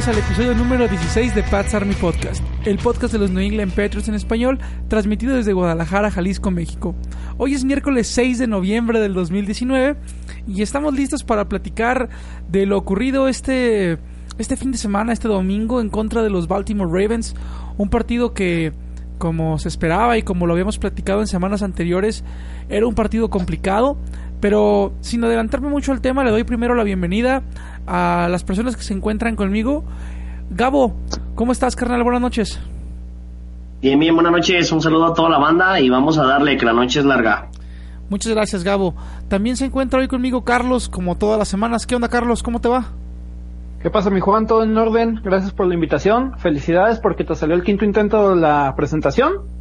Bienvenidos al episodio número 16 de Pat's Army Podcast, el podcast de los New England Patriots en español, transmitido desde Guadalajara, Jalisco, México. Hoy es miércoles 6 de noviembre del 2019 y estamos listos para platicar de lo ocurrido este, este fin de semana, este domingo, en contra de los Baltimore Ravens, un partido que como se esperaba y como lo habíamos platicado en semanas anteriores, era un partido complicado, pero sin adelantarme mucho al tema, le doy primero la bienvenida a las personas que se encuentran conmigo. Gabo, ¿cómo estás, carnal? Buenas noches. Bien, bien, buenas noches. Un saludo a toda la banda y vamos a darle que la noche es larga. Muchas gracias, Gabo. También se encuentra hoy conmigo Carlos, como todas las semanas. ¿Qué onda, Carlos? ¿Cómo te va? ¿Qué pasa, mi Juan? ¿Todo en orden? Gracias por la invitación. Felicidades porque te salió el quinto intento de la presentación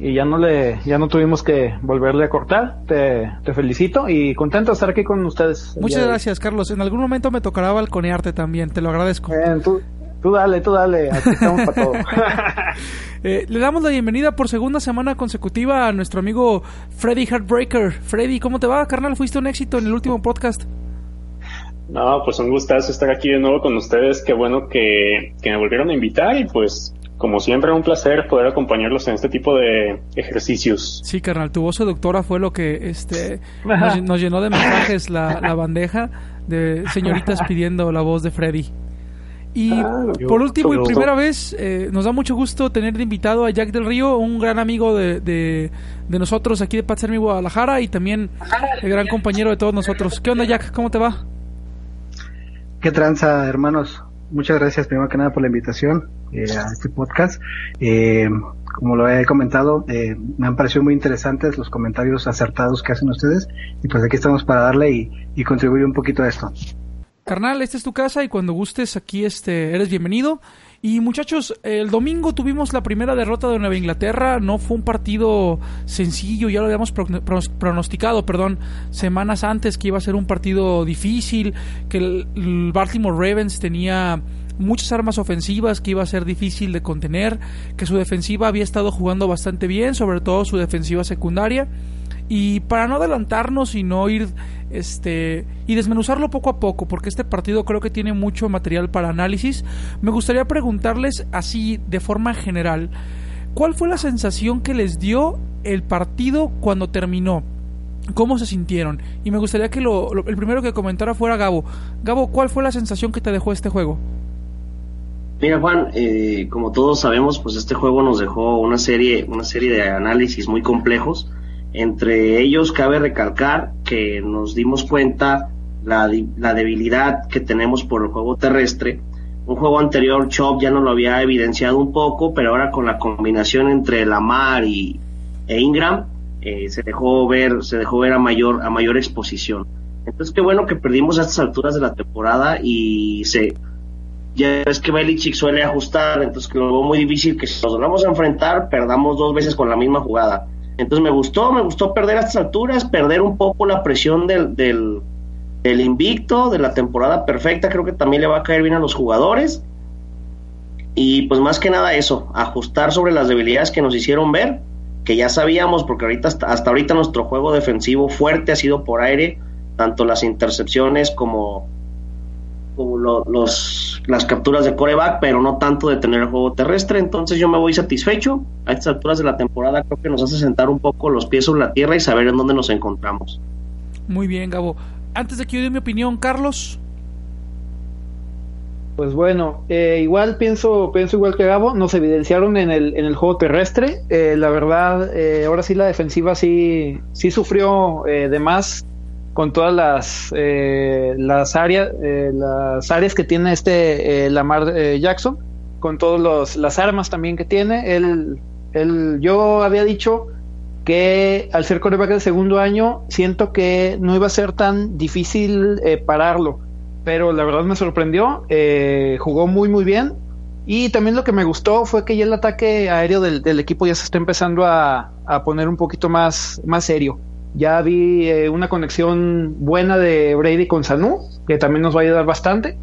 y ya no le ya no tuvimos que volverle a cortar. Te, te felicito y contento de estar aquí con ustedes. Muchas gracias, Carlos. En algún momento me tocará balconearte también, te lo agradezco. tú, tú, dale, tú dale, aquí estamos para todo. eh, le damos la bienvenida por segunda semana consecutiva a nuestro amigo Freddy Heartbreaker. Freddy, ¿cómo te va, carnal? Fuiste un éxito en el último podcast. No, pues un gustazo estar aquí de nuevo con ustedes. Qué bueno que, que me volvieron a invitar y pues como siempre, un placer poder acompañarlos en este tipo de ejercicios. Sí, carnal, tu voz seductora fue lo que este nos, llenó de mensajes la, bandeja de señoritas pidiendo la voz de Freddy. Y ah, por último y primera vez, eh, nos da mucho gusto tener de invitado a Jack del Río, un gran amigo de, de, nosotros aquí de Patsermi Guadalajara y también el gran compañero de todos nosotros. ¿Qué onda, Jack? ¿Cómo te va? ¿Qué tranza, hermanos? Muchas gracias primero que nada por la invitación eh, a este podcast. Eh, como lo he comentado, eh, me han parecido muy interesantes los comentarios acertados que hacen ustedes y pues aquí estamos para darle y, y contribuir un poquito a esto. Carnal, esta es tu casa y cuando gustes aquí este eres bienvenido. Y muchachos, el domingo tuvimos la primera derrota de Nueva Inglaterra. No fue un partido sencillo, ya lo habíamos pronosticado, perdón, semanas antes que iba a ser un partido difícil, que el Baltimore Ravens tenía muchas armas ofensivas que iba a ser difícil de contener, que su defensiva había estado jugando bastante bien, sobre todo su defensiva secundaria. Y para no adelantarnos y no ir este y desmenuzarlo poco a poco, porque este partido creo que tiene mucho material para análisis, me gustaría preguntarles así de forma general, ¿cuál fue la sensación que les dio el partido cuando terminó? ¿Cómo se sintieron? Y me gustaría que lo, el primero que comentara fuera Gabo. Gabo, ¿cuál fue la sensación que te dejó este juego? Mira Juan, eh, como todos sabemos, pues este juego nos dejó una serie, una serie de análisis muy complejos entre ellos cabe recalcar que nos dimos cuenta la, debilidad que tenemos por el juego terrestre. Un juego anterior, Chop ya nos lo había evidenciado un poco, pero ahora con la combinación entre Lamar y, e Ingram, eh, se dejó ver, se dejó ver a mayor, a mayor exposición. Entonces qué bueno que perdimos a estas alturas de la temporada y se, ya es que Belichick suele ajustar, entonces que lo veo muy difícil que si nos vamos a enfrentar, perdamos dos veces con la misma jugada. Entonces me gustó, me gustó perder a estas alturas, perder un poco la presión del, del, invicto, de la temporada perfecta, creo que también le va a caer bien a los jugadores. Y pues más que nada eso, ajustar sobre las debilidades que nos hicieron ver, que ya sabíamos, porque ahorita hasta, hasta ahorita nuestro juego defensivo fuerte ha sido por aire, tanto las intercepciones como los, las capturas de coreback, pero no tanto de tener el juego terrestre. Entonces yo me voy satisfecho. A estas alturas de la temporada creo que nos hace sentar un poco los pies sobre la tierra y saber en dónde nos encontramos. Muy bien, Gabo. Antes de que yo dé mi opinión, Carlos. Pues bueno, eh, igual pienso, pienso igual que Gabo, nos evidenciaron en el, en el juego terrestre. Eh, la verdad, eh, ahora sí la defensiva sí, sí sufrió de más con todas las las áreas las áreas que tiene este Lamar Jackson, con todas las armas también que tiene. Él, él, yo había dicho que al ser coreback de segundo año, siento que no iba a ser tan difícil pararlo pero la verdad me sorprendió. Eh, jugó muy, muy bien. Y también lo que me gustó fue que ya el ataque aéreo del, equipo ya se está empezando a, poner un poquito más, más serio. Ya vi eh, una conexión buena de Brady con Sanu, que también nos va a ayudar bastante.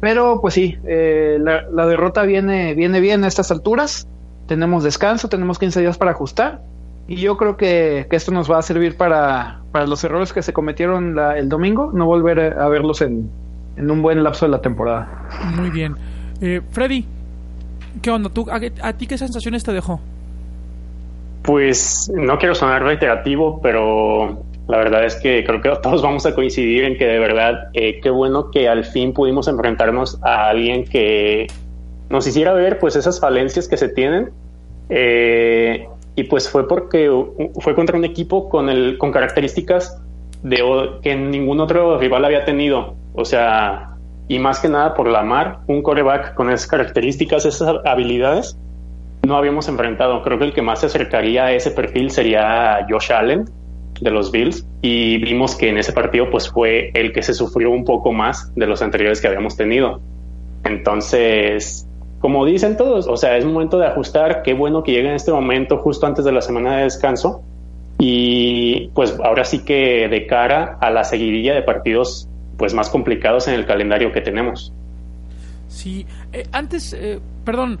Pero pues sí, eh, la, derrota viene, viene bien a estas alturas. Tenemos descanso, tenemos 15 días para ajustar. Y yo creo que, esto nos va a servir para, para los errores que se cometieron el domingo, no volver a verlos en, en un buen lapso de la temporada. Muy bien. Eh, Freddy, ¿qué onda? ¿Tú, a, ti qué sensaciones te dejó? Pues no quiero sonar reiterativo, pero la verdad es que creo que todos vamos a coincidir en que de verdad eh, qué bueno que al fin pudimos enfrentarnos a alguien que nos hiciera ver pues esas falencias que se tienen. Eh, y pues fue porque fue contra un equipo con el con características de que ningún otro rival había tenido. O sea, y más que nada por la mar, un coreback con esas características, esas habilidades, no habíamos enfrentado. Creo que el que más se acercaría a ese perfil sería Josh Allen de los Bills y vimos que en ese partido pues fue el que se sufrió un poco más de los anteriores que habíamos tenido. Entonces, como dicen todos, o sea, es momento de ajustar, qué bueno que llegue en este momento justo antes de la semana de descanso y pues ahora sí que de cara a la seguidilla de partidos pues más complicados en el calendario que tenemos. Sí, eh, antes, eh, perdón,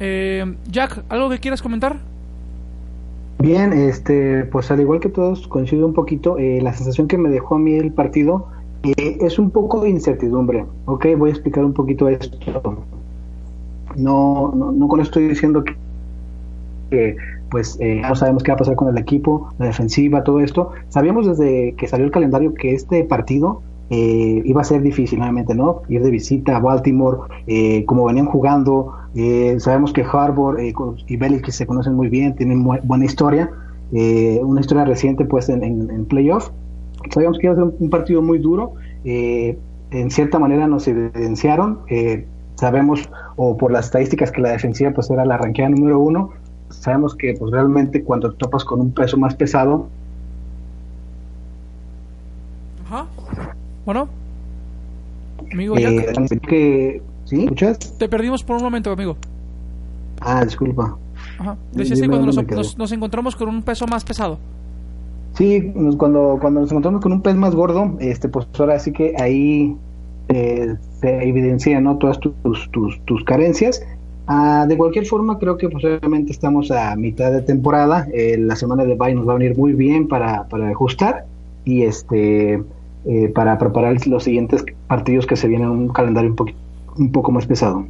eh, Jack, ¿algo que quieras comentar? Bien, este, pues al igual que todos coincido un poquito, la sensación que me dejó a mí el partido es un poco de incertidumbre, ¿ok? Voy a explicar un poquito esto. No, no, no con esto estoy diciendo que, pues no sabemos qué va a pasar con el equipo, la defensiva, todo esto. Sabíamos desde que salió el calendario que este partido eh, iba a ser difícil nuevamente, ¿no? Ir de visita a Baltimore, eh, como venían jugando, eh, sabemos que Harbour y Belichick se conocen muy bien, tienen buena historia, una historia reciente pues en, en, playoff. Sabíamos que iba a ser un, partido muy duro, en cierta manera nos evidenciaron, sabemos, o por las estadísticas que la defensiva pues era la ranqueada número uno, sabemos que pues realmente cuando topas con un peso más pesado, Ajá. Bueno, amigo, ya. Eh, ¿Sí? ¿Escuchas? Te perdimos por un momento, amigo. Ah, disculpa. Ajá. Que cuando nos, encontramos con un peso más pesado. Sí, cuando, cuando nos encontramos con un pez más gordo, este, pues ahora sí que ahí eh, se evidencian ¿no? todas tus, tus, tus carencias. Ah, de cualquier forma, creo que posiblemente estamos a mitad de temporada. Eh, la semana de bye nos va a venir muy bien para, para ajustar. Y este eh, para preparar los siguientes partidos que se vienen en un calendario un, un poco más pesado.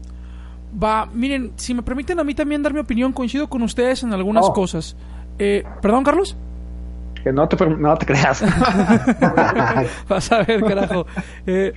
Va, miren, si me permiten a mí también dar mi opinión, coincido con ustedes en algunas oh. cosas. Eh, ¿Perdón, Carlos? Que no te, no te creas. Vas a ver, carajo. Eh,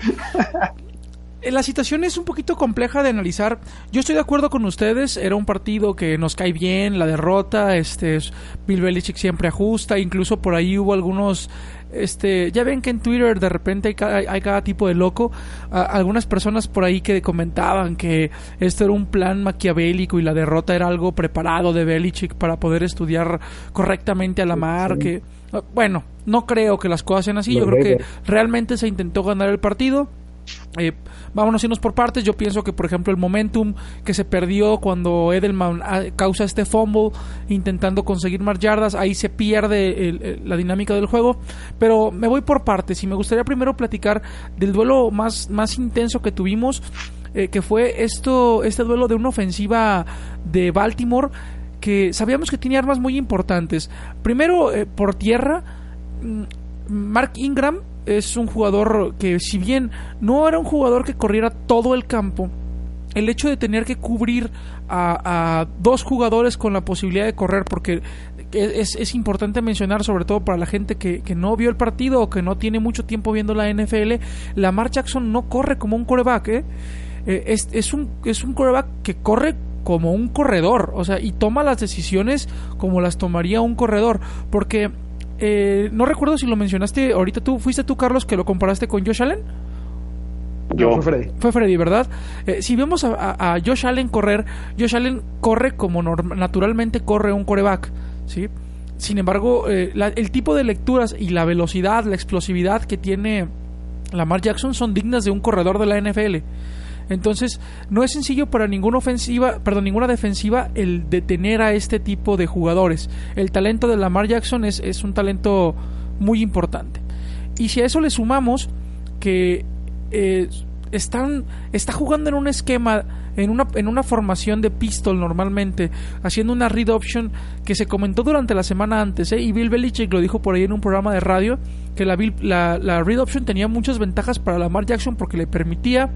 la situación es un poquito compleja de analizar. Yo estoy de acuerdo con ustedes, era un partido que nos cae bien, la derrota, este Bill Belichick siempre ajusta, incluso por ahí hubo algunos este, ya ven que en Twitter de repente hay cada, hay cada tipo de loco. algunas personas por ahí que comentaban que esto era un plan maquiavélico y la derrota era algo preparado de Belichick para poder estudiar correctamente a la mar. Que, bueno, no creo que las cosas sean así. Yo creo que realmente se intentó ganar el partido eh, vámonos irnos por partes. Yo pienso que, por ejemplo, el momentum que se perdió cuando Edelman ah, causa este fumble intentando conseguir más yardas, ahí se pierde la dinámica del juego. Pero me voy por partes y me gustaría primero platicar del duelo más, más intenso que tuvimos, eh, que fue esto, este duelo de una ofensiva de Baltimore que sabíamos que tenía armas muy importantes. Primero, eh, por tierra, mm, Mark Ingram es un jugador que si bien no era un jugador que corriera todo el campo, el hecho de tener que cubrir a, dos jugadores con la posibilidad de correr, porque es, es, importante mencionar, sobre todo para la gente que, que, no vio el partido o que no tiene mucho tiempo viendo la NFL, Lamar Jackson no corre como un coreback, ¿eh? eh, es, es, un, es un quarterback que corre como un corredor, o sea, y toma las decisiones como las tomaría un corredor, porque eh, no recuerdo si lo mencionaste ahorita tú, fuiste tú Carlos que lo comparaste con Josh Allen. Yo. fue Freddy. Fue Freddy, ¿verdad? Eh, si vemos a, Josh Allen correr, Josh Allen corre como naturalmente corre un coreback, ¿sí? Sin embargo, eh, el tipo de lecturas y la velocidad, la explosividad que tiene Lamar Jackson son dignas de un corredor de la NFL. Entonces, no es sencillo para ninguna ofensiva, ninguna defensiva el detener a este tipo de jugadores. El talento de Lamar Jackson es, es un talento muy importante. Y si a eso le sumamos que eh, están, está jugando en un esquema, en una, en una formación de pistol normalmente, haciendo una read option que se comentó durante la semana antes, ¿eh? y Bill Belichick lo dijo por ahí en un programa de radio, que la, la, la read option tenía muchas ventajas para Lamar Jackson porque le permitía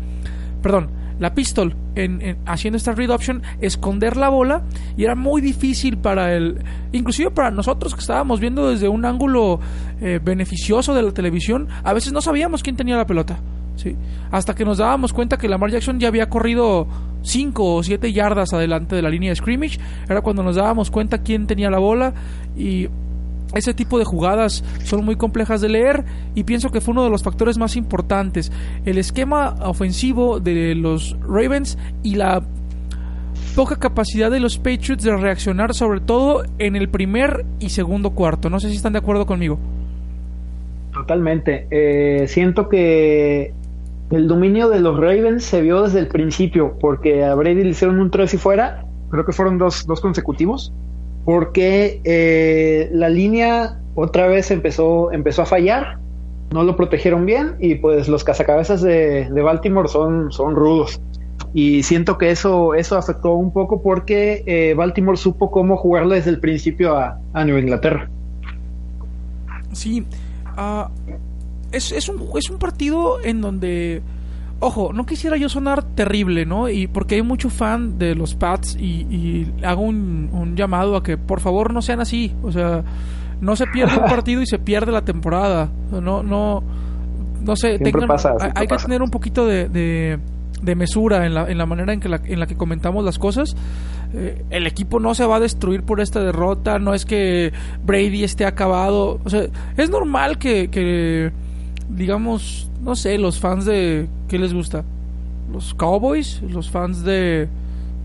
perdón, la pistol en, haciendo esta read option esconder la bola y era muy difícil para el inclusive para nosotros que estábamos viendo desde un ángulo eh, beneficioso de la televisión a veces no sabíamos quién tenía la pelota sí hasta que nos dábamos cuenta que Lamar Jackson ya había corrido 5 o 7 yardas adelante de la línea de scrimmage era cuando nos dábamos cuenta quién tenía la bola y ese tipo de jugadas son muy complejas de leer y pienso que fue uno de los factores más importantes. El esquema ofensivo de los Ravens y la poca capacidad de los Patriots de reaccionar sobre todo en el primer y segundo cuarto. No sé si están de acuerdo conmigo. Totalmente. Eh, siento que el dominio de los Ravens se vio desde el principio porque a Brady le hicieron un 3 y fuera. Creo que fueron dos, dos consecutivos porque eh, la línea otra vez empezó, empezó a fallar, no lo protegieron bien y pues los cazacabezas de, Baltimore son, son rudos. Y siento que eso, eso afectó un poco porque eh, Baltimore supo cómo jugarle desde el principio a, a Nueva Inglaterra. Sí, uh, es, es, un, es un partido en donde Ojo, no quisiera yo sonar terrible, ¿no? Y porque hay mucho fan de los Pats y, hago un, llamado a que por favor no sean así. O sea, no se pierde un partido y se pierde la temporada. No, no, no sé. Tengan, hay, que tener un poquito de, de, mesura en la, en la manera en, que la, en la que comentamos las cosas. Eh, el equipo no se va a destruir por esta derrota. No es que Brady esté acabado. O sea, es normal que, que digamos, no sé, los fans de... ¿Qué les gusta? Los Cowboys, los fans de...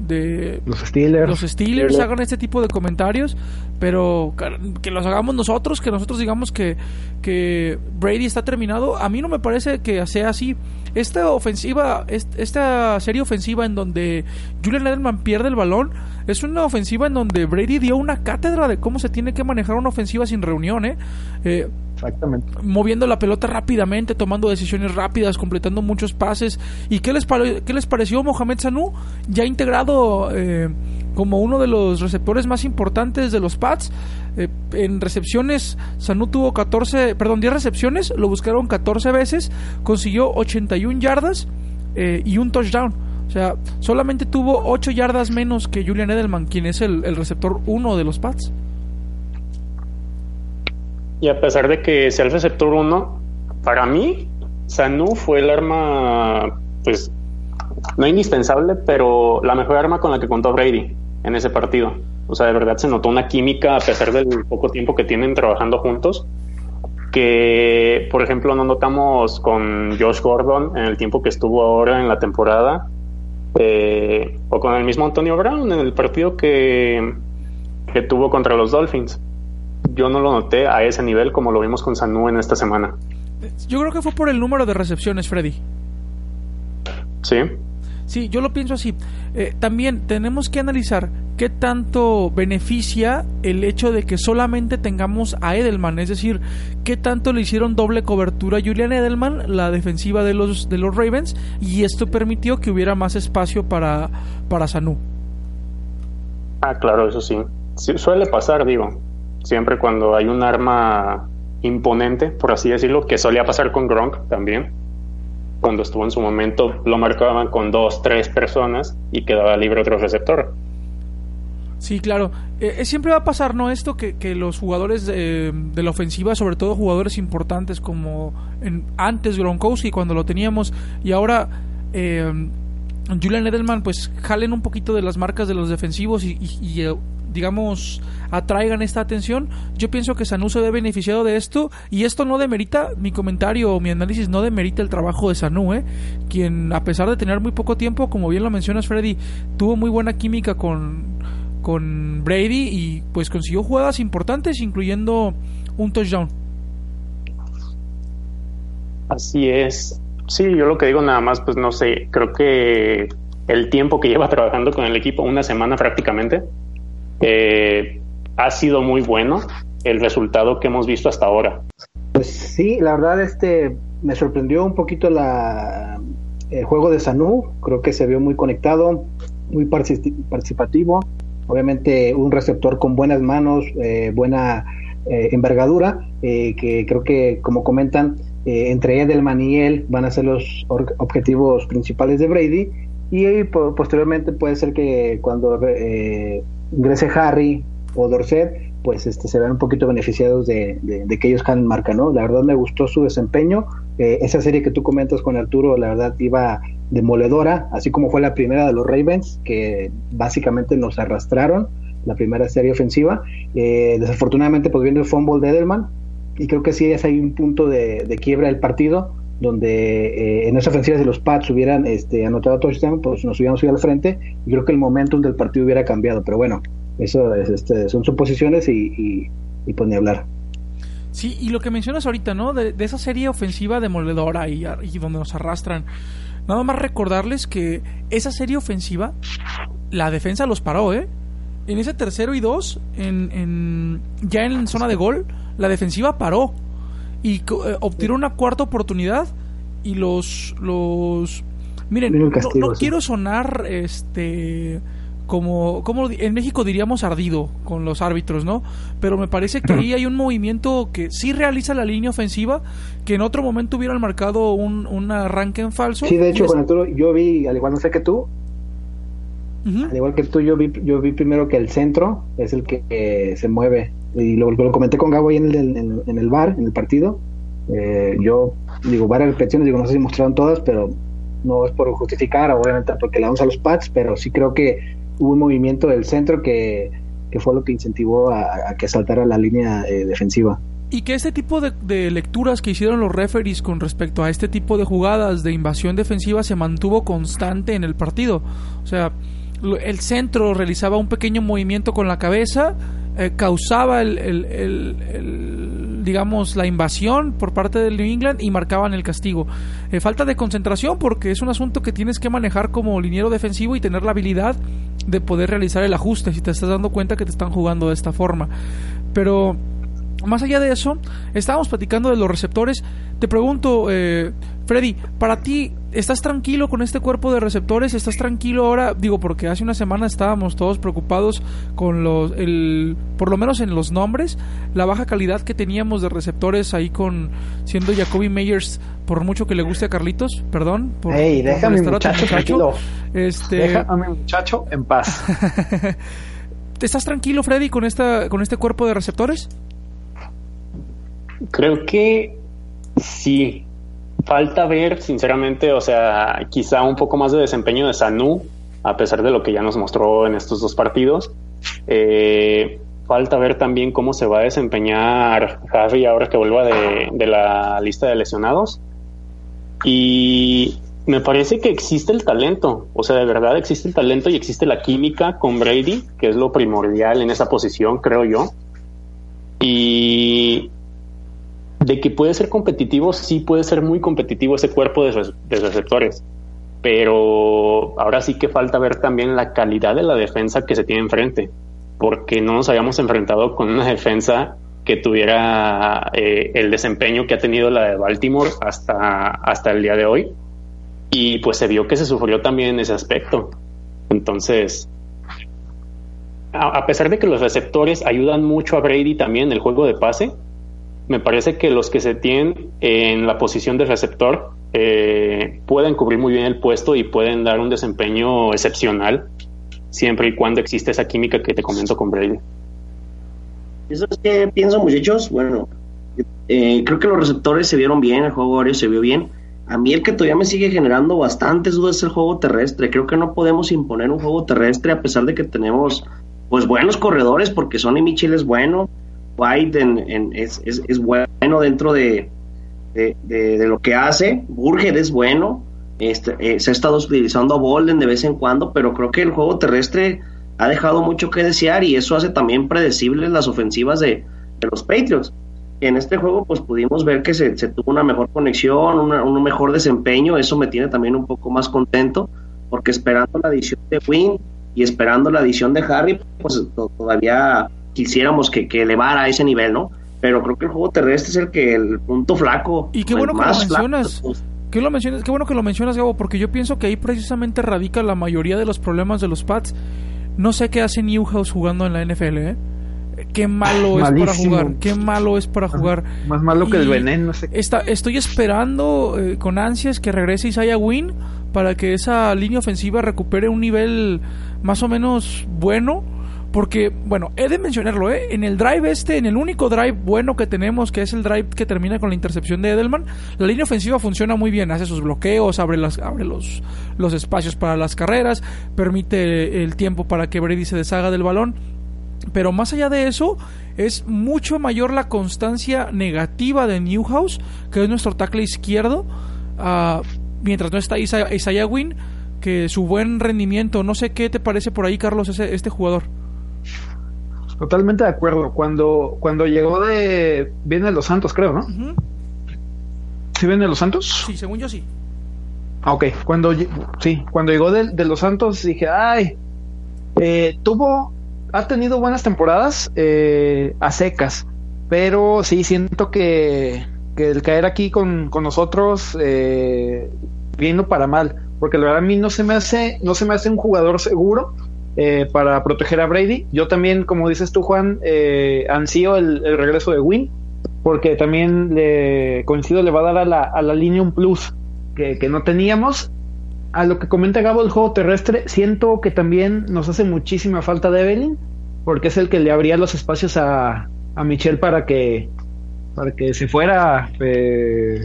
de los Steelers. Los Steelers hagan este tipo de comentarios, pero que los hagamos nosotros, que nosotros digamos que, que Brady está terminado, a mí no me parece que sea así. Esta ofensiva, esta serie ofensiva en donde Julian Edelman pierde el balón, es una ofensiva en donde Brady dio una cátedra de cómo se tiene que manejar una ofensiva sin reunión, ¿eh? eh Exactamente. Moviendo la pelota rápidamente, tomando decisiones rápidas, completando muchos pases. ¿Y qué les, qué les pareció Mohamed Sanu? Ya integrado eh, como uno de los receptores más importantes de los Pats. Eh, en recepciones, Sanu tuvo 14, perdón, 10 recepciones, lo buscaron 14 veces, consiguió 81 yardas eh, y un touchdown. O sea, solamente tuvo 8 yardas menos que Julian Edelman, quien es el, el receptor 1 de los Pats. Y a pesar de que sea el receptor 1, para mí, Sanu fue el arma, pues, no indispensable, pero la mejor arma con la que contó Brady en ese partido. O sea, de verdad se notó una química a pesar del poco tiempo que tienen trabajando juntos. Que, por ejemplo, no notamos con Josh Gordon en el tiempo que estuvo ahora en la temporada. Eh, o con el mismo Antonio Brown en el partido que, que tuvo contra los Dolphins yo no lo noté a ese nivel como lo vimos con Sanu en esta semana. Yo creo que fue por el número de recepciones, Freddy. Sí. Sí, yo lo pienso así. Eh, también tenemos que analizar qué tanto beneficia el hecho de que solamente tengamos a Edelman, es decir, qué tanto le hicieron doble cobertura a Julian Edelman, la defensiva de los, de los Ravens, y esto permitió que hubiera más espacio para, para Sanu. Ah, claro, eso sí. sí suele pasar, digo siempre cuando hay un arma imponente, por así decirlo, que solía pasar con Gronk también. Cuando estuvo en su momento, lo marcaban con dos, tres personas y quedaba libre otro receptor. Sí, claro. Eh, eh, siempre va a pasar, ¿no? Esto que, que los jugadores de, la ofensiva, sobre todo jugadores importantes como en, antes Gronkowski, cuando lo teníamos, y ahora eh, Julian Edelman pues jalen un poquito de las marcas de los defensivos y, eh, digamos atraigan esta atención. Yo pienso que Sanu se ve beneficiado de esto y esto no demerita mi comentario o mi análisis no demerita el trabajo de Sanu ¿eh? quien a pesar de tener muy poco tiempo como bien lo mencionas Freddy tuvo muy buena química con con Brady y pues consiguió jugadas importantes incluyendo un touchdown. Así es. Sí, yo lo que digo nada más, pues no sé, creo que el tiempo que lleva trabajando con el equipo, una semana prácticamente, eh, ha sido muy bueno el resultado que hemos visto hasta ahora. Pues sí, la verdad este me sorprendió un poquito la el juego de Sanu, creo que se vio muy conectado, muy participativo, obviamente un receptor con buenas manos, eh, buena eh, envergadura, que creo que como comentan eh, entre Edelman y él van a ser los objetivos principales de Brady. Y posteriormente puede ser que cuando eh, ingrese Harry o Dorset pues este se vean un poquito beneficiados de, que ellos han marca, ¿no? La verdad me gustó su desempeño. Eh, esa serie que tú comentas con Arturo, la verdad iba demoledora, así como fue la primera de los Ravens, que básicamente nos arrastraron, la primera serie ofensiva. desafortunadamente, pues viendo el fumble de Edelman, y creo que sí es ahí un punto de, quiebra del partido donde eh, en esa ofensiva si los Pats hubieran este, anotado touchdown, pues nos hubiéramos ido al frente y creo que el momentum del partido hubiera cambiado, pero bueno, eso es, este, son suposiciones y, y, pues ni hablar. Sí, y lo que mencionas ahorita, ¿no? De, esa serie ofensiva demoledora y, y donde nos arrastran. Nada más recordarles que esa serie ofensiva, la defensa los paró, ¿eh? En ese tercero y dos, en, en ya en zona de gol, la defensiva paró y eh, obtuvo una cuarta oportunidad y los los miren no, quiero sonar este como, como en México diríamos ardido con los árbitros, ¿no? Pero me parece que ahí hay un movimiento que sí realiza la línea ofensiva, que en otro momento hubieran marcado un, un arranque en falso. Sí, de hecho, yo vi, al igual no sé que tú, al igual que tú, yo vi, yo vi primero que el centro es el que se mueve y lo, lo comenté con Gabo ahí en el, en, el bar, en el partido. Eh, yo digo, varias repeticiones, digo, no sé si mostraron todas, pero no es por justificar, obviamente porque le damos a los pads, pero sí creo que hubo un movimiento del centro que, fue lo que incentivó a, que saltara la línea eh, defensiva. Y que este tipo de, de, lecturas que hicieron los referees con respecto a este tipo de jugadas de invasión defensiva se mantuvo constante en el partido. O sea, el centro realizaba un pequeño movimiento con la cabeza, eh, causaba el, digamos la invasión por parte del New England y marcaban el castigo. Eh, falta de concentración porque es un asunto que tienes que manejar como liniero defensivo y tener la habilidad de poder realizar el ajuste si te estás dando cuenta que te están jugando de esta forma. Pero más allá de eso, estábamos platicando de los receptores. Te pregunto, eh, Freddy, para ti, ¿estás tranquilo con este cuerpo de receptores? ¿Estás tranquilo ahora? Digo, porque hace una semana estábamos todos preocupados con los, el, por lo menos en los nombres, la baja calidad que teníamos de receptores ahí con, siendo Jacoby Meyers, por mucho que le guste a Carlitos, perdón. Por, Ey, déjame muchacho, tranquilo. Este... Déjame muchacho en paz. ¿Estás tranquilo, Freddy, con, esta, con este cuerpo de receptores? Creo que sí. Falta ver, sinceramente, o sea, quizá un poco más de desempeño de Sanu, a pesar de lo que ya nos mostró en estos dos partidos. Eh, falta ver también cómo se va a desempeñar Harry ahora que vuelva de, la lista de lesionados. Y me parece que existe el talento, o sea, de verdad existe el talento y existe la química con Brady, que es lo primordial en esa posición, creo yo. Y de que puede ser competitivo, sí puede ser muy competitivo ese cuerpo de, receptores, pero ahora sí que falta ver también la calidad de la defensa que se tiene enfrente, porque no nos habíamos enfrentado con una defensa que tuviera eh, el desempeño que ha tenido la de Baltimore hasta, hasta el día de hoy. Y pues se vio que se sufrió también en ese aspecto. Entonces, a, a pesar de que los receptores ayudan mucho a Brady también en el juego de pase, me parece que los que se tienen en la posición de receptor eh, pueden cubrir muy bien el puesto y pueden dar un desempeño excepcional siempre y cuando existe esa química que te comento con Brady. Eso es que pienso, muchachos. Bueno, eh, creo que los receptores se vieron bien, el juego aéreo se vio bien. A mí el que todavía me sigue generando bastantes dudas es el juego terrestre. Creo que no podemos imponer un juego terrestre a pesar de que tenemos pues buenos corredores porque Sonny Mitchell es bueno, White es, es, bueno dentro de, de, lo que hace, Burger es bueno, este, eh, se ha estado utilizando a Bolden de vez en cuando, pero creo que el juego terrestre ha dejado mucho que desear y eso hace también predecibles las ofensivas de, los Patriots. En este juego pues pudimos ver que se, tuvo una mejor conexión, un mejor desempeño, eso me tiene también un poco más contento, porque esperando la adición de Wynn y esperando la adición de Harry, pues todavía quisiéramos que, que elevara a ese nivel, ¿no? Pero creo que el juego terrestre es el que el punto flaco. Y qué bueno que lo mencionas. ¿Qué, lo mencionas? qué bueno que lo mencionas, Gabo, porque yo pienso que ahí precisamente radica la mayoría de los problemas de los Pats. No sé qué hace Newhouse jugando en la NFL, ¿eh? Qué malo es para jugar, qué malo es para jugar. Más malo que el veneno. Está, estoy esperando eh, con ansias que regrese Isaiah Wynn para que esa línea ofensiva recupere un nivel más o menos bueno porque, bueno, he de mencionarlo, ¿eh? En el drive este, en el único drive bueno que tenemos, que es el drive que termina con la intercepción de Edelman, la línea ofensiva funciona muy bien, hace sus bloqueos, abre, las, abre los, los espacios para las carreras, permite el tiempo para que Brady se deshaga del balón. Pero más allá de eso, es mucho mayor la constancia negativa de Newhouse, que es nuestro tackle izquierdo, uh, mientras no está Isaiah, Wynn, que su buen rendimiento, no sé qué te parece por ahí, Carlos, ese, este jugador. Totalmente de acuerdo. Cuando, cuando llegó de. Viene de Los Santos, creo, ¿no? ¿Sí viene de Los Santos? Sí, según yo sí. Ah, ok. Cuando, sí, cuando llegó de, Los Santos dije, ay, eh, tuvo. Ha tenido buenas temporadas eh, a secas, pero sí siento que, que el caer aquí con, con nosotros eh, vino para mal, porque la verdad a mí no se me hace, no se me hace un jugador seguro eh, para proteger a Brady. Yo también, como dices tú, Juan, eh, ansío el, regreso de Win, porque también le coincido, le va a dar a la, a la línea un plus que, no teníamos. A lo que comenta Gabo, el juego terrestre, siento que también nos hace muchísima falta de Evelyn, porque es el que le abría los espacios a, a Michelle para que, para que se fuera, eh,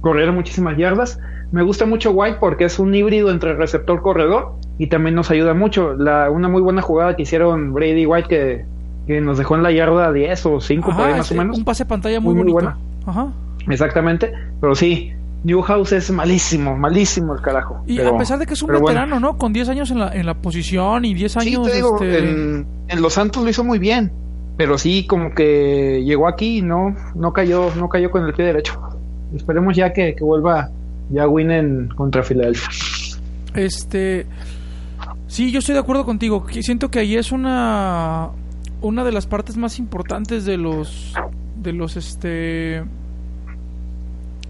correr muchísimas yardas. Me gusta mucho White porque es un híbrido entre receptor-corredor y también nos ayuda mucho. La, una muy buena jugada que hicieron Brady White que, que nos dejó en la yarda 10 o 5 por ahí más o menos. Un pase pantalla muy, muy, bonito. Ajá. Exactamente, pero sí, Newhouse es malísimo, malísimo el carajo. Y a pesar de que es un veterano, ¿no? Con 10 años en la, en la posición y 10 años... este... en, en, Los Santos lo hizo muy bien, pero sí como que llegó aquí y no, no, cayó, no cayó con el pie derecho. Esperemos ya que, que vuelva ya win contra Filadelfia. Este. Sí, yo estoy de acuerdo contigo. Siento que ahí es una una de las partes más importantes de los de los este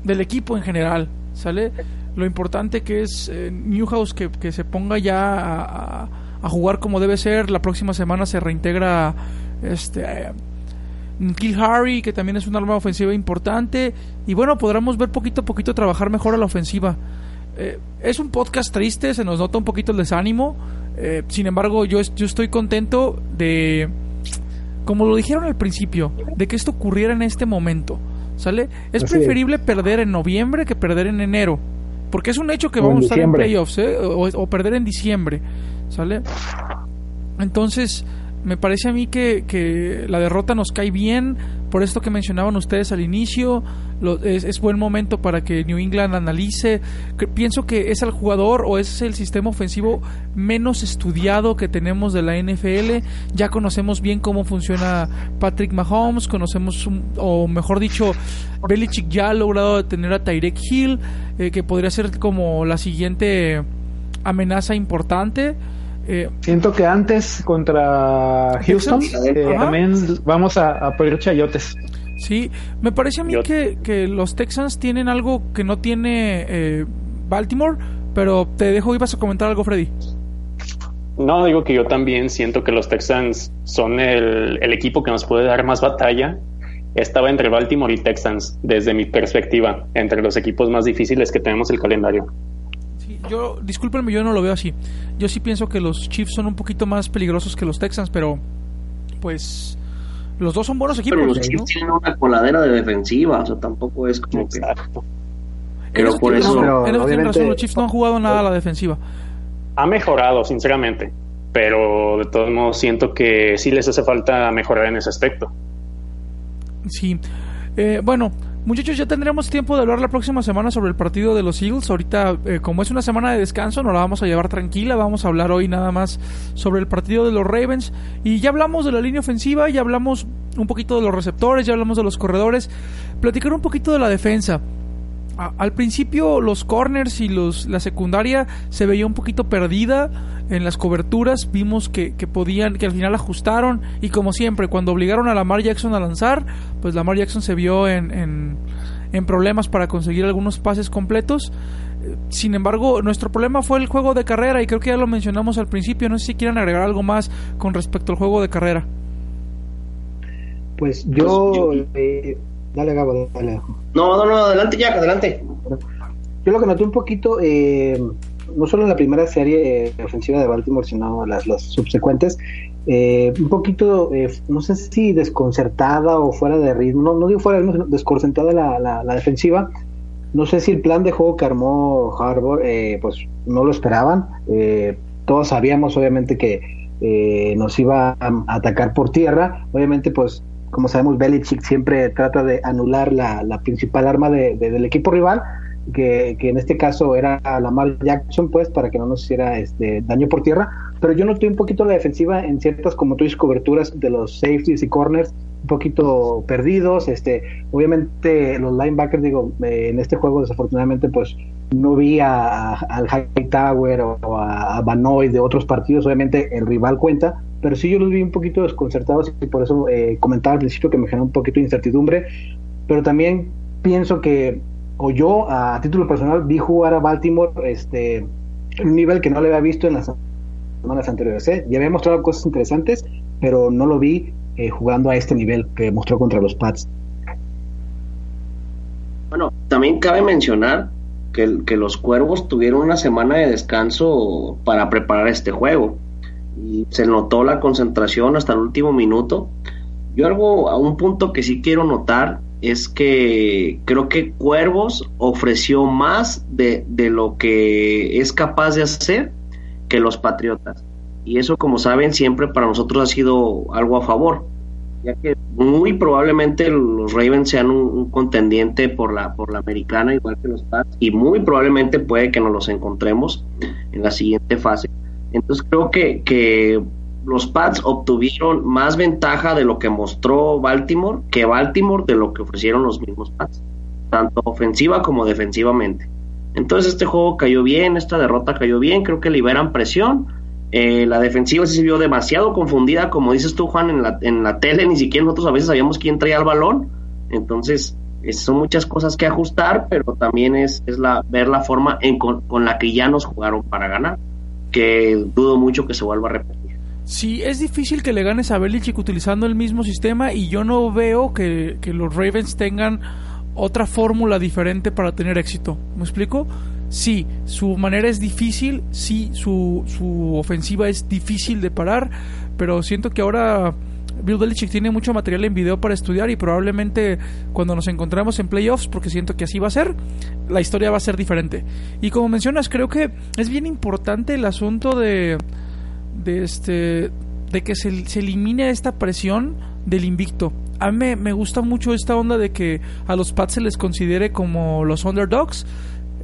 del equipo en general, ¿sale? Lo importante que es eh, Newhouse que, que, se ponga ya a, a, jugar como debe ser. La próxima semana se reintegra este Kill Harry, que también es una arma ofensiva importante. Y bueno, podremos ver poquito a poquito trabajar mejor a la ofensiva. Eh, es un podcast triste, se nos nota un poquito el desánimo. Eh, sin embargo, yo, yo estoy contento de, como lo dijeron al principio, de que esto ocurriera en este momento. ¿Sale? Es preferible perder en noviembre que perder en enero. Porque es un hecho que vamos a estar en playoffs, ¿eh? o, o perder en diciembre. ¿Sale? Entonces, me parece a mí que, que, la derrota nos cae bien, por esto que mencionaban ustedes al inicio, es, buen momento para que New England analice. pienso que es el jugador o es el sistema ofensivo menos estudiado que tenemos de la NFL. Ya conocemos bien cómo funciona Patrick Mahomes, conocemos, o mejor dicho, Belichick ya ha logrado detener a Tyrek Hill, eh, que podría ser como la siguiente amenaza importante. Eh, Siento que antes contra Houston eh, también vamos a, a poner chayotes. Sí, me parece a mí que, que, los Texans tienen algo que no tiene eh, Baltimore, pero te dejo, ibas a comentar algo, Freddy. No, digo que yo también siento que los Texans son el, el equipo que nos puede dar más batalla. Estaba entre Baltimore y Texans, desde mi perspectiva, entre los equipos más difíciles que tenemos el calendario yo, discúlpenme, yo no lo veo así. Yo sí pienso que los Chiefs son un poquito más peligrosos que los Texans, pero pues los dos son buenos equipos. Pero los Chiefs tienen una coladera de defensiva, o sea, tampoco es como que... Pero por eso... en razón, los Chiefs no han jugado nada a la defensiva. Ha mejorado, sinceramente. Pero de todos modos siento que sí les hace falta mejorar en ese aspecto. Sí. Eh, bueno, Muchachos, ya tendremos tiempo de hablar la próxima semana sobre el partido de los Eagles. Ahorita, eh, como es una semana de descanso, nos la vamos a llevar tranquila. Vamos a hablar hoy nada más sobre el partido de los Ravens. Y ya hablamos de la línea ofensiva, ya hablamos un poquito de los receptores, ya hablamos de los corredores. Platicar un poquito de la defensa al principio los corners y los, la secundaria se veía un poquito perdida en las coberturas. Vimos que, podían, que al final ajustaron. Y como siempre, cuando obligaron a Lamar Jackson a lanzar, pues Lamar Jackson se vio en, en, en problemas para conseguir algunos pases completos. Sin embargo, nuestro problema fue el juego de carrera y creo que ya lo mencionamos al principio. No sé si quieren agregar algo más con respecto al juego de carrera. Pues yo... Pues eh, Dale, Gabo, dale. No, no, no, adelante, ya, adelante. Yo lo que noté un poquito, eh, no solo en la primera serie eh, ofensiva de Baltimore, sino las, las subsecuentes, eh, un poquito, no sé si desconcertada o fuera de ritmo, no, no digo fuera de ritmo, desconcertada la, la, defensiva. No sé si el plan de juego que armó Harbour, pues no lo esperaban. todos sabíamos, obviamente, que nos iba a atacar por tierra. Obviamente, pues como sabemos, Belichick siempre trata de anular la, principal arma del equipo rival, que, en este caso era Lamar Jackson, pues, para que no nos hiciera este daño por tierra. Pero yo noté un poquito la defensiva en ciertas, como tú dices, coberturas de los safeties y corners, un poquito perdidos. Este, obviamente, los linebackers, digo, eh, en este juego, desafortunadamente, pues no vi a, al Hightower o, o a, a Banoy de otros partidos. Obviamente, el rival cuenta, pero sí yo los vi un poquito desconcertados y por eso eh, comentaba al principio que me generó un poquito de incertidumbre, pero también pienso que, o yo a título personal vi jugar a Baltimore este, un nivel que no le había visto en las semanas anteriores. ¿eh? Ya había mostrado cosas interesantes, pero no lo vi eh, jugando a este nivel que mostró contra los Pats. Bueno, también cabe mencionar que, que los Cuervos tuvieron una semana de descanso para preparar este juego y se notó la concentración hasta el último minuto. Yo algo, a un punto que sí quiero notar es que creo que Cuervos ofreció más de, de lo que es capaz de hacer que los Patriotas. Y eso, como saben, siempre para nosotros ha sido algo a favor, ya que muy probablemente los Ravens sean un, contendiente por la, por la americana, igual que los Pats, y muy probablemente puede que nos los encontremos en la siguiente fase. Entonces creo que, que los Pats obtuvieron más ventaja de lo que mostró Baltimore que Baltimore de lo que ofrecieron los mismos Pats, tanto ofensiva como defensivamente. Entonces este juego cayó bien, esta derrota cayó bien, creo que liberan presión. Eh, la defensiva se vio demasiado confundida, como dices tú, Juan, en la, en la tele ni siquiera nosotros a veces sabíamos quién traía el balón. Entonces, son muchas cosas que ajustar, pero también es, es la, ver la forma en, con la que ya nos jugaron para ganar que dudo mucho que se vuelva a repetir. Sí, es difícil que le ganes a Belichick utilizando el mismo sistema y yo no veo que, los Ravens tengan otra fórmula diferente para tener éxito. ¿Me explico? Sí, su manera es difícil, sí, su, su ofensiva es difícil de parar, pero siento que ahora Bill Belichick tiene mucho material en video para estudiar y probablemente cuando nos encontremos en playoffs, porque siento que así va a ser, la historia va a ser diferente. Y como mencionas, creo que es bien importante el asunto de, de este de que se, se elimine esta presión del invicto. A mí me, gusta mucho esta onda de que a los Pats se les considere como los underdogs.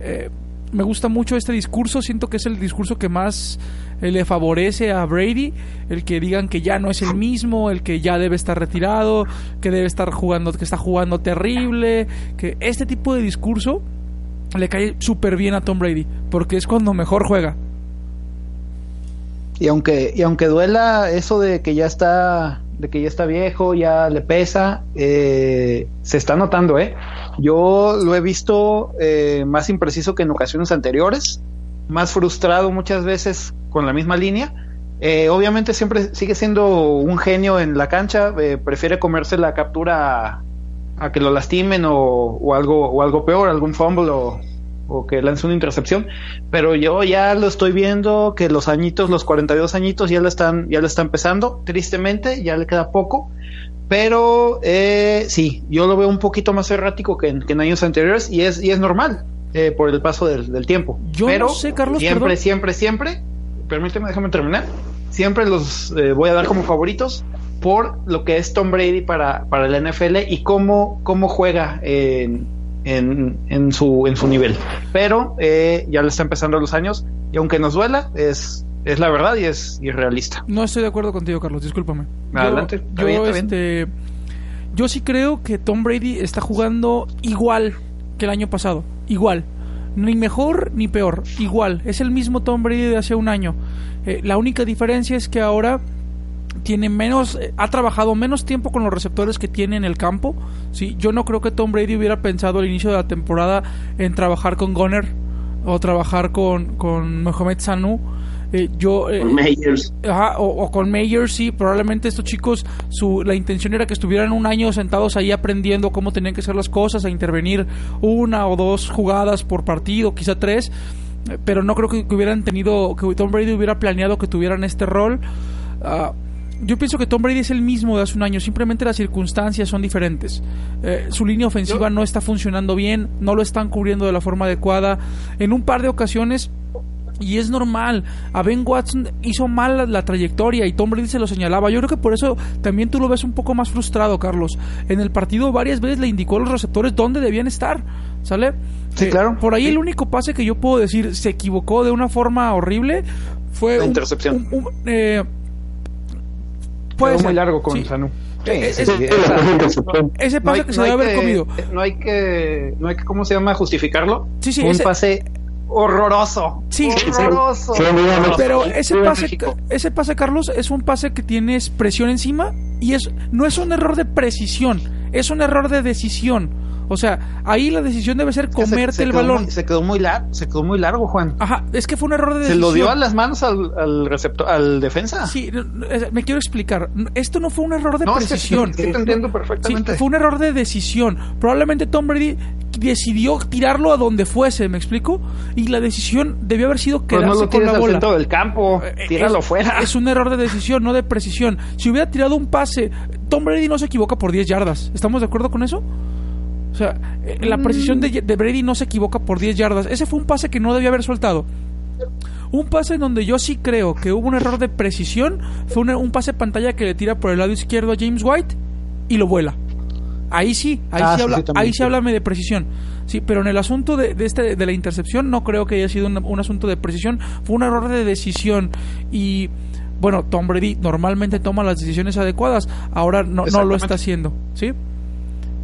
Eh, me gusta mucho este discurso, siento que es el discurso que más eh, le favorece a Brady, el que digan que ya no es el mismo, el que ya debe estar retirado, que debe estar jugando, que está jugando terrible, que este tipo de discurso le cae súper bien a Tom Brady, porque es cuando mejor juega. Y aunque, y aunque duela eso de que ya está, de que ya está viejo, ya le pesa, eh, se está notando, ¿eh? Yo lo he visto eh, más impreciso que en ocasiones anteriores, más frustrado muchas veces con la misma línea. Eh, obviamente siempre sigue siendo un genio en la cancha, eh, prefiere comerse la captura a, que lo lastimen o, algo, o algo peor, algún fumble o, o que lance una intercepción, pero yo ya lo estoy viendo que los añitos, los 42 añitos ya le están, ya le está empezando, tristemente, ya le queda poco, pero eh, sí, yo lo veo un poquito más errático que en, años anteriores y es, y es normal. eh, por el paso del, del tiempo. Yo Pero no sé, Carlos, siempre, perdón. siempre, siempre, permíteme, déjame terminar. Siempre los eh, voy a dar como favoritos por lo que es Tom Brady para, para la NFL y cómo, cómo juega en, en, en su, en su nivel. Pero eh, ya le está empezando los años y aunque nos duela, es, es la verdad y es irrealista. No estoy de acuerdo contigo, Carlos, discúlpame. Yo- Adelante, Yo, bien. este, yo sí creo que Tom Brady está jugando igual que el año pasado. Igual. Ni mejor ni peor. Igual. Es el mismo Tom Brady de hace un año. Eh, la única diferencia es que ahora tiene menos, eh, ha trabajado menos tiempo con los receptores que tiene en el campo. Sí, yo no creo que Tom Brady hubiera pensado al inicio de la temporada en trabajar con Gunner o trabajar con, con Mohamed Sanu. Eh, yo, eh. Ajá, o, o con Mayer, sí, probablemente estos chicos, su, la intención era que estuvieran un año sentados ahí aprendiendo cómo tenían que hacer las cosas, a intervenir una o dos jugadas por partido, quizá tres, eh, pero no creo que, que hubieran tenido, que Tom Brady hubiera planeado que tuvieran este rol. Ah, yo pienso que Tom Brady es el mismo de hace un año, simplemente las circunstancias son diferentes. Eh, su línea ofensiva no está funcionando bien, no lo están cubriendo de la forma adecuada. En un par de ocasiones y es normal. A Ben Watson hizo mal la, la trayectoria y Tom Brady se lo señalaba. Yo creo que por eso también tú lo ves un poco más frustrado, Carlos. En el partido varias veces le indicó a los receptores dónde debían estar. ¿Sale? Sí, claro. Por ahí Sí. el único pase que yo puedo decir se equivocó de una forma horrible fue La un- intercepción. un- un- eh, puede Quedó ser. muy largo con Sí. Sanu. Sí, sí, Ese no pase hay- que se no debe hay haber comido. No hay que, no hay que, ¿cómo se llama? Justificarlo. Sí, sí, Un ese- pase horroroso. Sí. horroroso. Sí, horroroso. Pero ese pase, ese pase, Carlos, es un pase que tienes presión encima y es no es un error de precisión, es un error de decisión. O sea, ahí la decisión debe ser Se- comerte se el balón. muy- se quedó muy largo, se quedó muy largo, Juan. Ajá, es que fue un error de Se decisión. lo dio a las manos al, al receptor, al defensa. Sí, eh, me quiero explicar. Esto no fue un error de no, es que precisión. sí, sí te entiendo Sí, perfectamente. fue un error de decisión. Probablemente Tom Brady decidió tirarlo a donde fuese, ¿me explico? Y la decisión debió haber sido Pues quedarse no lo con la al bola. centro del campo, Eh, tíralo es, fuera. Es un error de decisión, no de precisión. Si hubiera tirado un pase, Tom Brady no se equivoca por 10 yardas. ¿Estamos de acuerdo con eso? O sea, eh, la precisión de, de Brady no se equivoca por 10 yardas. Ese fue un pase que no debía haber soltado. Un pase en donde yo sí creo que hubo un error de precisión fue un, un pase pantalla que le tira por el lado izquierdo a James White y lo vuela. Ahí sí, ahí Ah, sí, sí, habla, sí, ahí sí háblame de precisión. Sí, pero en el asunto de, de este, de la intercepción no creo que haya sido un, un asunto de precisión, fue un error de decisión y bueno, Tom Brady normalmente toma las decisiones adecuadas, ahora no, no lo está haciendo, ¿sí?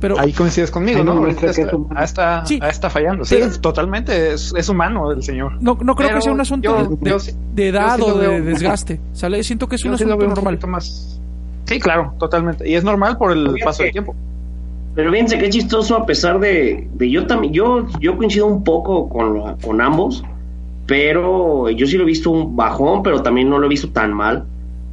Pero Ahí coincides conmigo, Ahí ¿no? no está, es humano. ah, está, Sí. ah, está fallando. Sí, Pero- totalmente. Es, es humano el señor. no, no creo Pero que sea un asunto yo- de, de- yo sí- de edad sí o de veo- desgaste, ¿sale? Siento que es un sí asunto un normal. poquito más. Sí, claro, totalmente. Y es normal por el paso del tiempo. Pero fíjense qué chistoso, a pesar de, de yo también, yo, yo coincido un poco con, lo- con ambos, pero yo sí lo he visto un bajón, pero también no lo he visto tan mal.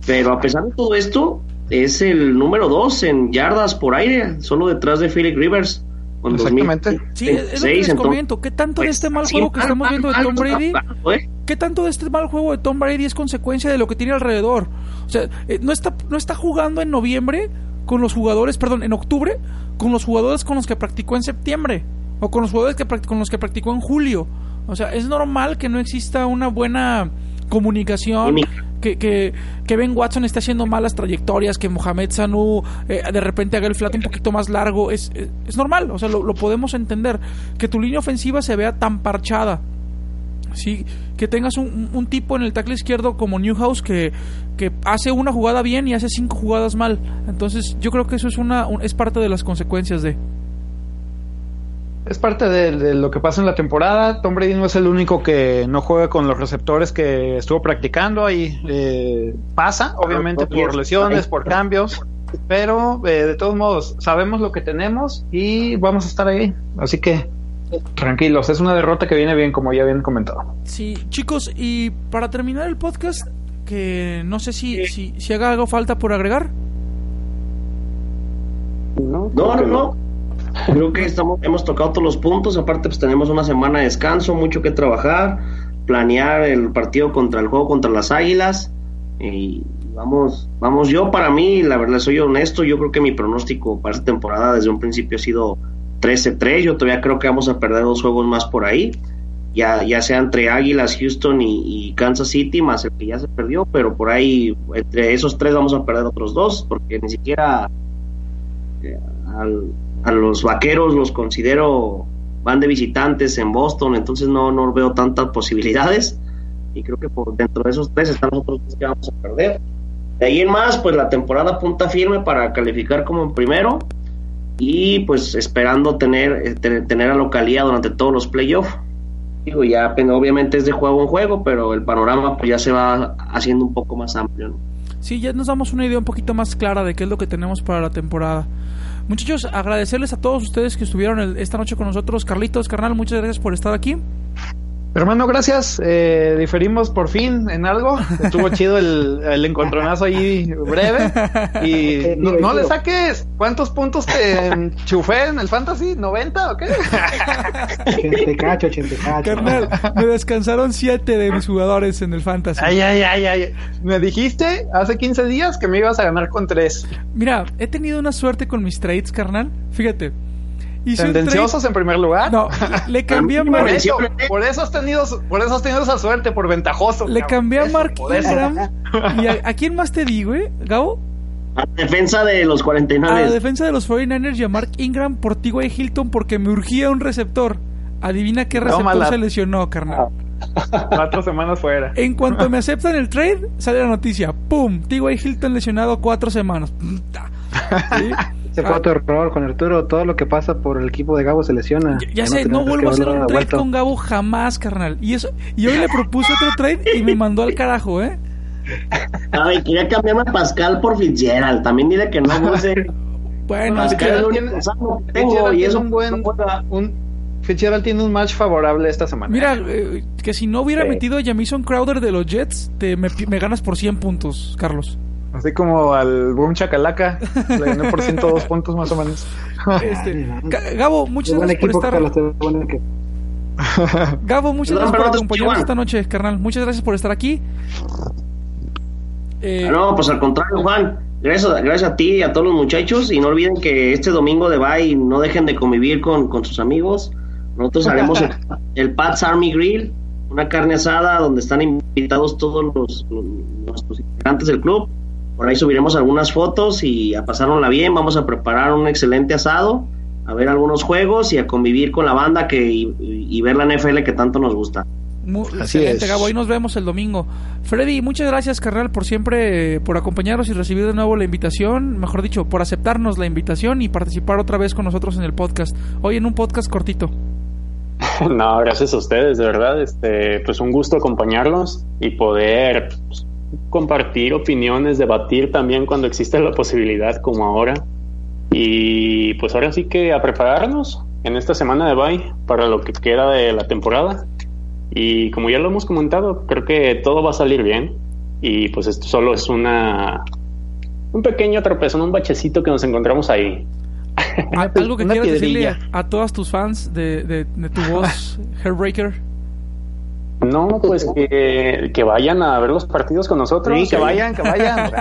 Pero a pesar de todo esto, es el número dos en yardas por aire, solo detrás de Philip Rivers. con Exactamente. 2006, Sí, es lo que les entonces, comento. ¿Qué tanto de pues, este mal sí, juego que mal, estamos viendo de Tom Brady? mal, ¿eh? ¿Qué tanto de este mal juego de Tom Brady es consecuencia de lo que tiene alrededor? O sea, eh, no está, no está jugando en noviembre con los jugadores, perdón, en octubre, con los jugadores con los que practicó en septiembre, o con los jugadores que con los que practicó en julio. O sea, es normal que no exista una buena comunicación, que, que, que Ben Watson esté haciendo malas trayectorias, que Mohamed Sanu eh, de repente haga el flat un poquito más largo, es, es, es normal, o sea, lo, lo podemos entender. Que tu línea ofensiva se vea tan parchada, Sí, que tengas un, un tipo en el tackle izquierdo como Newhouse que, que hace una jugada bien y hace cinco jugadas mal. Entonces, yo creo que eso es una un- es parte de las consecuencias de. Es parte de, de lo que pasa en la temporada. Tom Brady no es el único que no juega con los receptores que estuvo practicando. Ahí eh, pasa, obviamente, por lesiones, por cambios. Pero eh, de todos modos, sabemos lo que tenemos y vamos a estar ahí. Así que tranquilos, es una derrota que viene bien, como ya habían comentado. Sí, chicos, y para terminar el podcast, que no sé si, si, si haga algo falta por agregar. No, no, no. Creo que estamos, hemos tocado todos los puntos. Aparte, pues tenemos una semana de descanso, mucho que trabajar, planear el partido contra el juego contra las Águilas. Y vamos, vamos. Yo, para mí, la verdad, soy honesto. Yo creo que mi pronóstico para esta temporada desde un principio ha sido 13-3. Yo todavía creo que vamos a perder dos juegos más por ahí. Ya, ya sea entre Águilas, Houston y, Kansas City, más el que ya se perdió, pero por ahí, entre esos tres vamos a perder otros dos, porque ni siquiera eh, a los vaqueros los considero van de visitantes en Boston, entonces no, no veo tantas posibilidades y creo que por dentro de esos tres están los otros tres que vamos a perder. De ahí en más, pues la temporada punta firme para calificar como primero y pues esperando tener, eh, tener, a localía durante todos los playoffs. Digo, ya pues, obviamente es de juego en juego, pero el panorama pues ya se va haciendo un poco más amplio. Sí, ya nos damos una idea un poquito más clara de qué es lo que tenemos para la temporada. Muchachos, agradecerles a todos ustedes que estuvieron esta noche con nosotros. Carlitos, carnal, muchas gracias por estar aquí. Hermano, gracias. Eh, diferimos por fin en algo. Estuvo chido el, el encontronazo ahí breve. Y no, le saques. ¿Cuántos puntos te enchufé en el Fantasy? ¿90 o qué? 80 cacho, 80 cacho. Carnal, me descansaron 7 de mis jugadores en el Fantasy. Ay, ay, ay, ay. Me dijiste hace 15 días que me ibas a ganar con 3. Mira, he tenido una suerte con mis trades, carnal. Fíjate ¿Tendenciosos en primer lugar? No, le cambié a Mark... Por eso, has tenido, por eso has tenido esa suerte, por ventajoso. Le cambié a Mark Ingram. ¿Y a, quién más te digo, eh, Gabo? A defensa de los 49 A la defensa de los 49ers y a Mark Ingram por T.Y. Hilton porque me urgía un receptor. Adivina qué receptor se lesionó, carnal. Cuatro semanas fuera. En cuanto me aceptan el trade, sale la noticia. ¡Pum! T.Y. Hilton lesionado cuatro semanas. ¿Sí? Se fue otro error con Arturo. Todo lo que pasa por el equipo de Gabo se lesiona. Ya, sé, no, vuelvo a hacer un trade con Gabo jamás, carnal. Y eso y hoy le propuse otro trade y me mandó al carajo, ¿eh? Ay, quería cambiarme a Pascal por Fitzgerald. También dile que no, no sé. Bueno, es que tiene, tengo y es un buen. Un, Fitzgerald tiene un match favorable esta semana. Mira, eh, que si no hubiera metido a Jamison Crowder de los Jets, te, me, me ganas por 100 puntos, Carlos. Así como al Boom Chacalaca, le gané por 102 puntos más o menos. Este, Gabo, muchas gracias por estar. Gabo, muchas gracias por acompañarnos esta noche, carnal. Muchas gracias por estar aquí. Eh... No, pues al contrario, Juan. Gracias, gracias a ti y a todos los muchachos. Y no olviden que este domingo de Bay no dejen de convivir con, con sus amigos. Nosotros haremos el, el Pat's Army Grill, una carne asada donde están invitados todos los, los, los integrantes del club por ahí subiremos algunas fotos y a pasárnosla bien. Vamos a preparar un excelente asado, a ver algunos juegos y a convivir con la banda que y, ver la NFL que tanto nos gusta. excelente, Gabo. Ahí nos vemos el domingo. Freddy, muchas gracias, carnal, por siempre, por acompañarnos y recibir de nuevo la invitación. Mejor dicho, por aceptarnos la invitación y participar otra vez con nosotros en el podcast. Hoy en un podcast cortito. No, gracias a ustedes, de verdad. Este, pues un gusto acompañarlos y poder pues, compartir opiniones, debatir también cuando existe la posibilidad como ahora. Y pues ahora sí que a prepararnos en esta semana de bye para lo que queda de la temporada. Y como ya lo hemos comentado, creo que todo va a salir bien. Y pues esto solo es una un pequeño tropezón, un bachecito que nos encontramos ahí. ¿Algo que quieras decirle a, todas tus fans de, de, de tu voz, Hairbreaker? No, pues que, que, vayan a ver los partidos con nosotros. Sí, que vayan, que vayan.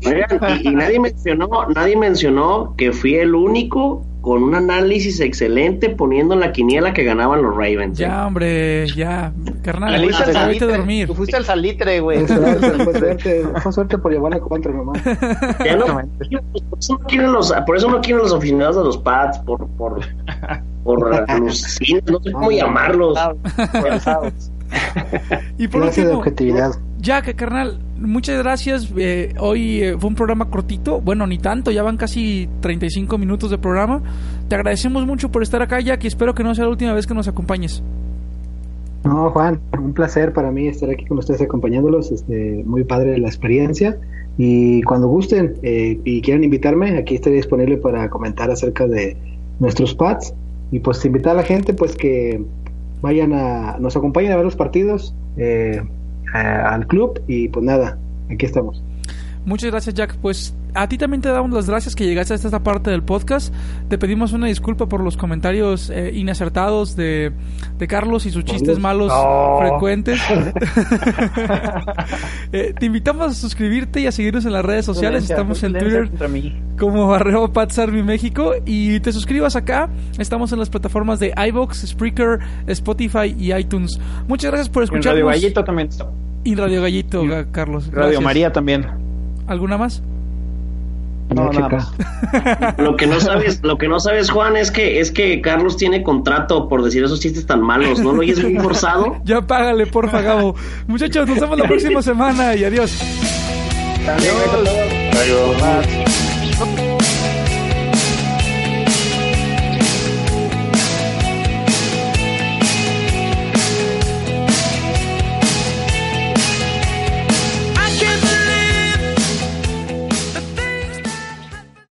y, y, nadie mencionó, nadie mencionó que fui el único con un análisis excelente poniendo en la quiniela que ganaban los Ravens. Ya, ¿eh? hombre, ya. Carnal, fuiste al salitre, dormir. Tú fuiste al salitre, güey. Fue suerte, por llevar a contra nomás. Ya no, por, eso no quieren los, por eso no quieren los aficionados de los pads, por, por, por los no sé cómo llamarlos. y por último, objetividad. Jack, carnal, muchas gracias. Eh, hoy eh, fue un programa cortito. Bueno, ni tanto, ya van casi 35 minutos de programa. Te agradecemos mucho por estar acá, Jack, y espero que no sea la última vez que nos acompañes. No, Juan, un placer para mí estar aquí con ustedes acompañándolos. Este, muy padre la experiencia. Y cuando gusten eh, y quieran invitarme, aquí estaré disponible para comentar acerca de nuestros pads. Y pues invitar a la gente pues que vayan a, nos acompañen a ver los partidos. Eh, al club y pues nada, aquí estamos. Muchas gracias Jack, pues a ti también te damos las gracias que llegaste a esta parte del podcast. Te pedimos una disculpa por los comentarios eh, inacertados de, de, Carlos y sus chistes malos frecuentes. eh, te invitamos a suscribirte y a seguirnos en las redes sociales. Estamos en Twitter como arroba Patsarmi México y te suscribas acá. Estamos en las plataformas de iVoox, Spreaker, Spotify y iTunes. Muchas gracias por escucharnos. Radio Gallito también Y Radio Gallito, Carlos. Radio María también. ¿Alguna más? No, nada más. Lo que no sabes, lo que no sabes, Juan, es que es que Carlos tiene contrato por decir esos chistes tan malos, ¿no? ¿Lo oyes muy forzado? ya págale, porfa, Gabo. Muchachos, nos vemos la próxima semana y adiós. Adiós. Adiós.